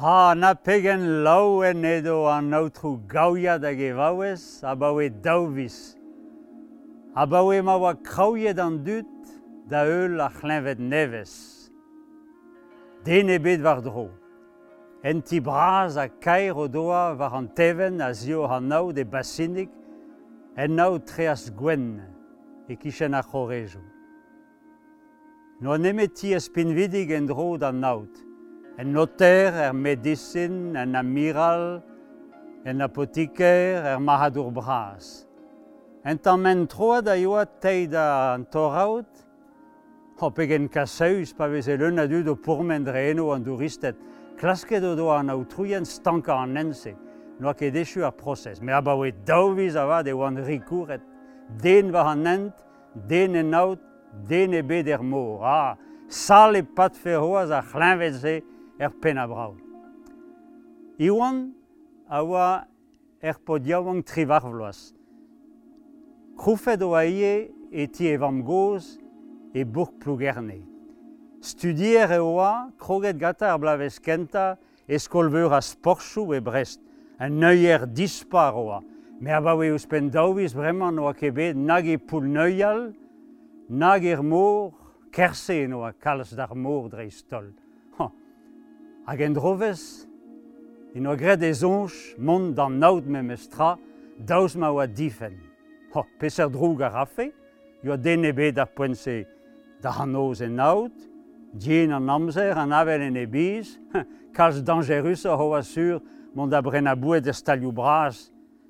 Ha, na pegen laouen edo an aotrou gaouiad hag e vaouez, a baoe daouvis. A baoe ma oa kraouiet an dut, da eul a c'hlenvet nevez. Den e bet war dro. En ti braz a kair o doa war an teven a zio ha naou de basinik, en naou treas gwen e kichen a chorezou. No nemet ti a spinvidig en dro da naout. en notaire, er medecin, en amiral, en apotiker, er mahadour bras. En tamen troa da yoa teida an toraout, ho pegen kaseus pa vez e leun du do pourmen dreno an douristet, klasket o do an autrouien stanka an nense, noa ket dechu ar proses. Me abawe daouviz avad de oan rikouret, den va an ent, den en out, den e bet er mor. Ah, sal e pat ferroaz a chlinvet se, er pen a brao. Iwan a oa er podiaouan tri varvloaz. Kroufet oa ie e ti evam goz e bourg plougerne. Studier e oa kroget gata ar blavez kenta e skolveur a sporchou e brest. An neuier dispar oa. Me a bawe eus pen daouiz bremañ oa kebe nag e poul neuial, nag er mor, kerse en oa kalz d'ar mor dreiz tol. Hag en drovez, in oa gred ez onch, mont d'an naout me mestra, daouz ma oa difen. Ho, peser droug a rafe, yo den ebet ar poense da hanoz en naout, dien an amzer, an avel en ebiz, kalz dangerus a hoa sur, mont da brenabouet e stalioù braz,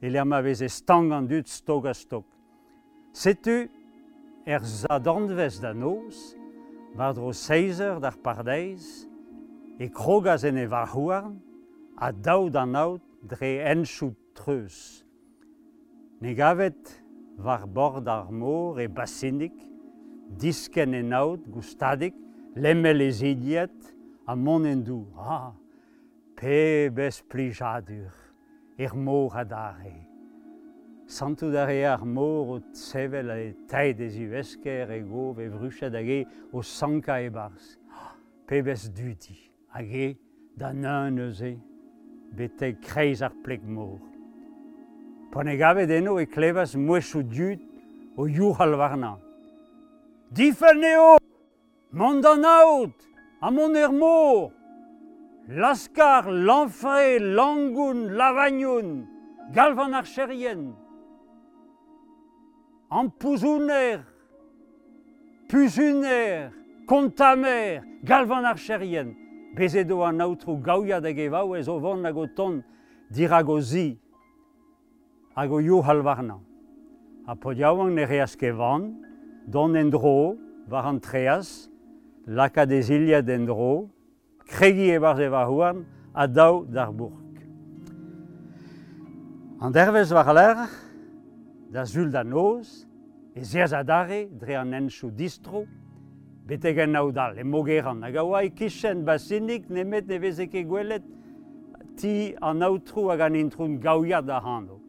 e l'er ma vez e stang an dut stok a stok. Setu er zadandvez da noz, war dro seizer d'ar pardeiz, E krogaz en e varhouarn, a daud an aout dre enchout treus. Ne gavet var bord ar mor e basinnik, disken en aout goustadik, lemmel e zidiet, a mon en dou. Ah, pe bes plijadur, er mor a dare. Santu dare ar mor o tsevel e taid e zivesker e gov e vruchet hag e o sanka e bars. Ah, pe bes duti. hag da neun eus bete kreiz ar plek mor. Pane gavet eno e klevas mouezhou dud o jour al Difen Difer neo, mondan aout, a mon er mor, laskar, lanfre, langoun, lavagnoun, galvan ar cherien. An pouzouner, puzuner, kontamer, galvan ar cherien. bezedo an aotrou gaouiad hag evao ez o vont hag o ton dirago o zi hag o yo halvarnañ. Ha podiaouan ne reas kevan, don en dro, war an treas, laka des iliad en dro, kregi e barz e houarn, a daou d'ar bourg. An dervez war l'er, da zul da noz, e zerzadare dre an enchou distro, betegen naudal, da, le mogeran. Hag a oa e kichen basinnik, nemet ne vezek gwelet, ti an autru hag an introun gaouiad da hando.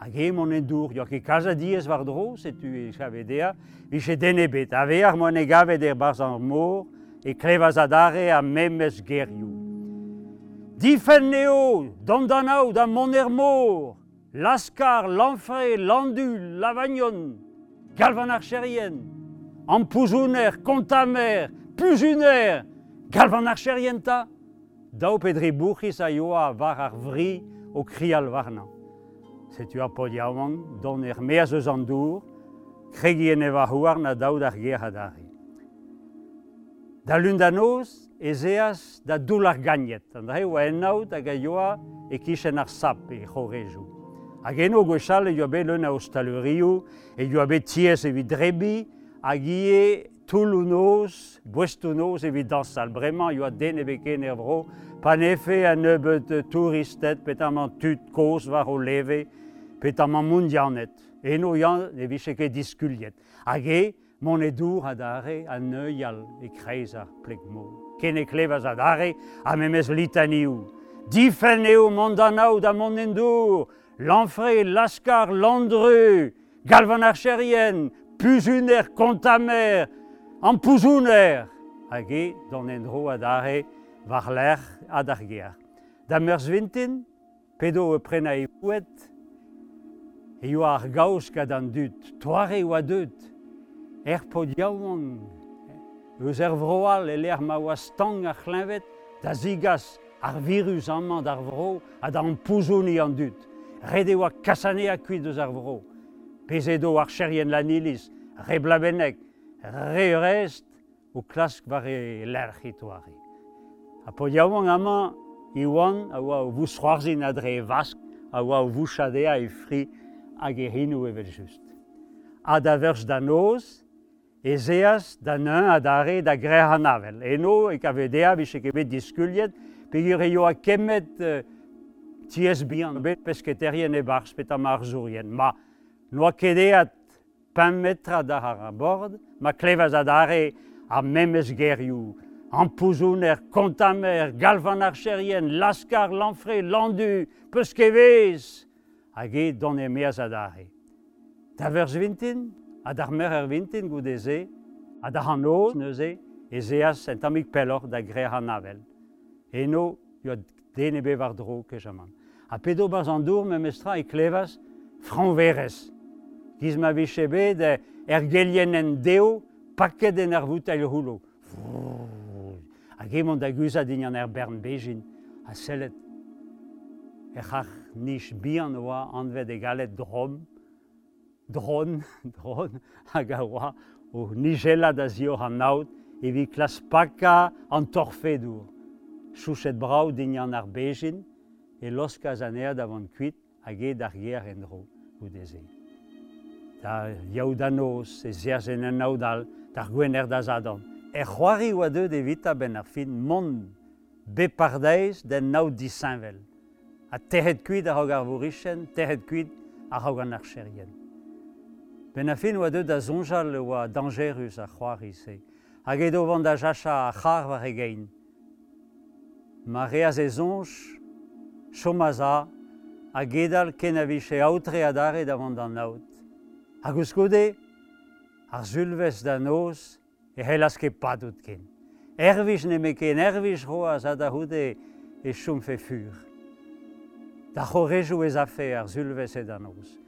Hag e mon en dour, yok e kaza diez war dro, setu e chavedea, vise dene bet, a vear mon e gavet er barz an mor, e klevaz adare a memes gerioù. Difen neo, dondanao da mon er mor, laskar, lanfre, landul, lavagnon, galvan ar cherien, ampoujouner, kontamer, puzuner, galvan ar cherienta, dao pedri bourkiz a yoa war ar vri o krial varna. Setu a pod don er meaz eus an dour, kregien eva houar na daoud ar gerhadari. Da lundanoz, ez eaz da doul ar gagnet, an da oa ennaout hag a yoa e kichen ar sap e chorezou. Hag eno gwechal e yoa bet leun a ostalurioù, e yoa bet tiez evit drebi, hag ie toulounoz, bouestounoz, evit dansal, bremañ, yo a den e beken er vro, pa nefe a nebeut touristet petamant tut koz war o leve, petamant mundianet. Eno yan e vise ket diskuliet. Hag e, mon edour a dare a neuial e kreiz ar plek mo. Ken e klevaz a dare a memez litaniou. Difen eo mandanaou da mon endour, l'anfre, laskar, landru, galvan ar cherien, puzuner kontamer, an puzuner. Hag don en dro a dare war l'er ad ar ger. Da mers vintin, pedo e prena e pouet, e yo ar gaoz gad an dut, toare oa deut, er po diaouan, eus er vroal e l'er ma oa stang ar c'hlenvet, da zigas ar virus amman d'ar vro, ad an pouzouni an dut. Rede oa kasane a kuit eus ar vro. pezedo ar cherien lanilis, re blabenek, re rest, o klask war e lerchit oare. A po yaouan ama, e oan, a oa o vous c'hoarzin adre e vask, a oa o vous chadea e fri hag e hinou evel just. A da verz da noz, e zeaz da neun a da re da gre an avel. Eno e kavedea bise ket bet diskuliet, peogwir eo a kemet uh, ties bihan bet pesketerien e barz pet a ar. Ma, Noa kedeat pan metra da ar bord, ma klevaz a dare ar memes gerioù. Ampouzoun er kontamer, galvan ar cherien, laskar, lanfre, landu, peskevez, hag e don e meaz a dare. Da verz vintin, a dar mer er vintin goud eze, a da an oz neuze, eze az en tamik pelor da gre an avel. Eno, yo dene be war dro kejaman. A pedo baz an dour me mestra e klevas franverez. Diz ma vez bet er gelienn deo paket en ar vout al hulo. A gemon da guzad din an er bern bejin, a sellet. E c'hach nish bihan oa anved e galet drom, dron, dron, hag a oa, o nigela da zio an e vi klas paka an torfedour. Chouchet brau din an ar bejin, e loskaz an erd avant kuit hag e d'ar ger en dro, ou deze. da yaou da noz, e zerzen an aodal, da gwener da zadon. E c'hoari oa deud evit a ben ar fin mont bepardeiz den naou disanvel. A terret kuit a hog ar vourichen, terret kuit a hog an ar cherien. Ben a fin oa deud da zonjal oa dangerus a c'hoari se. Hag edo vant da jacha a c'har war egein. Ma reaz e zonj, chomaza, a gedal ken a vise aotre adare da vant an naout. Hag eus gode, ar zulvez da noz e helas ket padout ken. Ervij me ken, ervij roaz a da houde e chomfe fur. Da c'horezhou ez afe ar zulvez e da noz.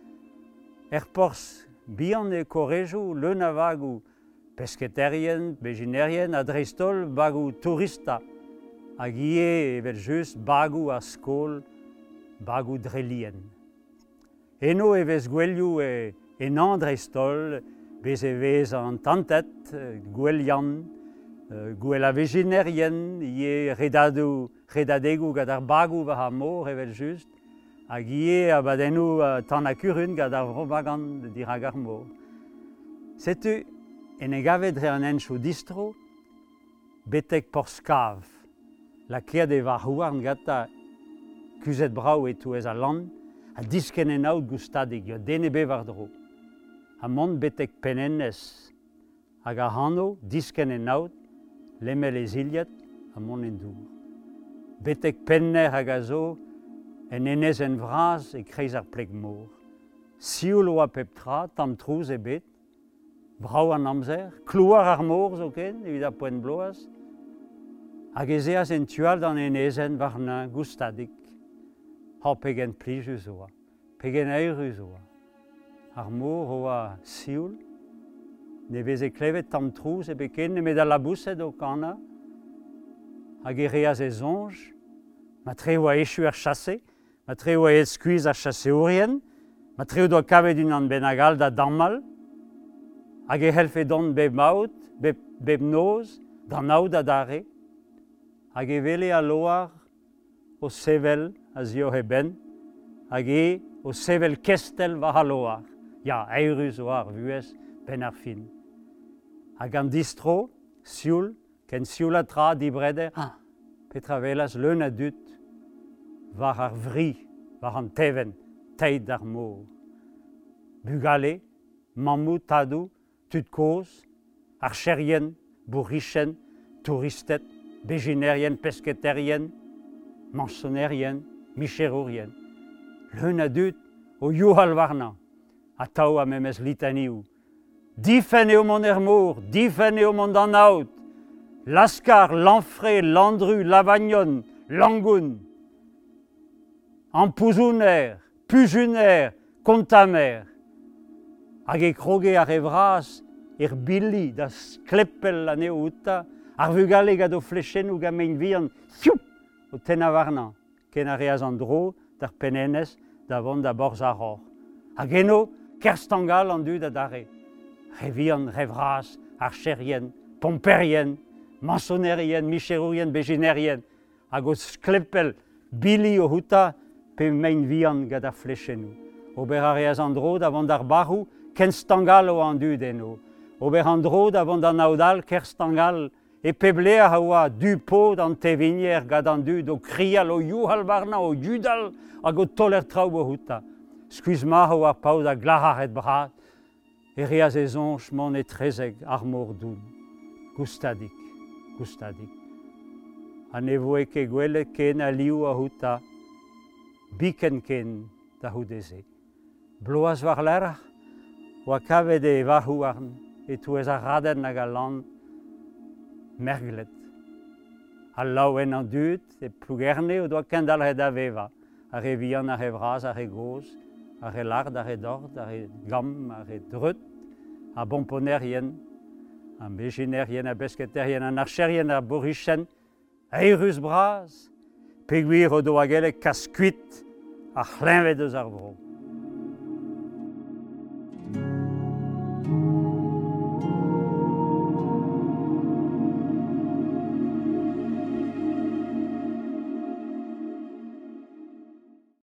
Er porz bihan e korezhou leun a vagou pesketerien, bejinerien, a drestol bagou tourista hag ie evel just bagou a skol, bagou drelien. Eno e vez gwellioù e en andre stol bez e vez an tantet, gwell yan, gwell a vegenerien, ie redadou, redadegou gad ar bagou va ha mor evel just, hag ie a badenou tan a kurun gad ar vrobagan dir hag ar mor. Setu, en e gavet re an enchou distro, betek por skav, la kerde va houarn gata kuzet brau e touez a land, a disken en aout gustadeg, yo dene bevar dro. mont betek penennes hag a hano disken en aout, lemel e ziliet ha mont en dour. Betek penner hag a zo en enez en vraz e kreiz ar plek mor. Sioul oa pep tra, tam trouz e bet, brau an amzer, klouar ar mor zo ken, evit a poen bloaz, hag ez en tual dan en ezen varna goustadik, ha pegen plijus oa, pegen eirus oa. ar mor o a sioul, ne veze klevet tam trouz e beken, ne met a labouset o kana, hag e reaz e zonj, ma tre oa echu ar chasse. ma tre oa ez skuiz ar chasse orien, ma tre oa kavet un an benagal da dammal, hag e helfe don beb maout, beb, beb noz, da nao da dare, hag e vele a loar o sevel a zio heben, hag e o sevel kestel va haloar. ya eirus o ar vuez pen ar fin. Hag an distro, sioul, ken sioul a tra dibrede, ah, petra velas leun a dut, war ar vri, war an teven, teid ar mor. Bugale, mammou, tadou, tud koz, ar cherien, bourrichen, touristet, bejinerien, pesketerien, mansonerien, micherurien. Leun a dut o youhal warna. a tao a memes litaniou. Difen eo mon er mor, difen eo mon dan aout, Laskar, Lanfré, Landru, Lavagnon, Langoun, Ampouzounèr, Pujunèr, Kontamèr, hag e kroge ar evraz, er billi da skleppel an eo outa, ar vugale gado flechenou gamein vian, sioup, o ten avarnan, ken a reaz an dro, dar penenez, da vant da borz ar hor. Hag eno, kerstangal an dud a dare. Revian, revras, archerien, pomperien, masonerien, micherourien, beginerien, hag o sklepel bili o houta pe mein vian gada ar. Ober ar reaz an drod avant ar barou, kenstangal o an dud eno. Ober an drod avant an aodal, kerstangal, e peble a oa du pod d'an tevinier gant an dud o krial o youhal barna o judal hag o toler trao o houta. skuizh maho ar paoz a glac'haret brat, e reaz e zonch mon e trezeg ar mor doun. Goustadik, goustadik. Ha ne voe ke gwele ken a liou a houta, biken ken da houdeze. Bloaz war lerach, oa kavet e varhouarn, e touez a raden nag a lan, merglet. Al laouen an dut, e plougerne o doa kendalret a veva, a revian a revraz a regoz, ar e lard, ar e dord, ar e gam, ar e dreut, a bomponerien, a bejinerien, a besketerien, an archerien, a borichen, a erus braz, peguir o doagele kaskuit, a c'hlenvet eus ar vro.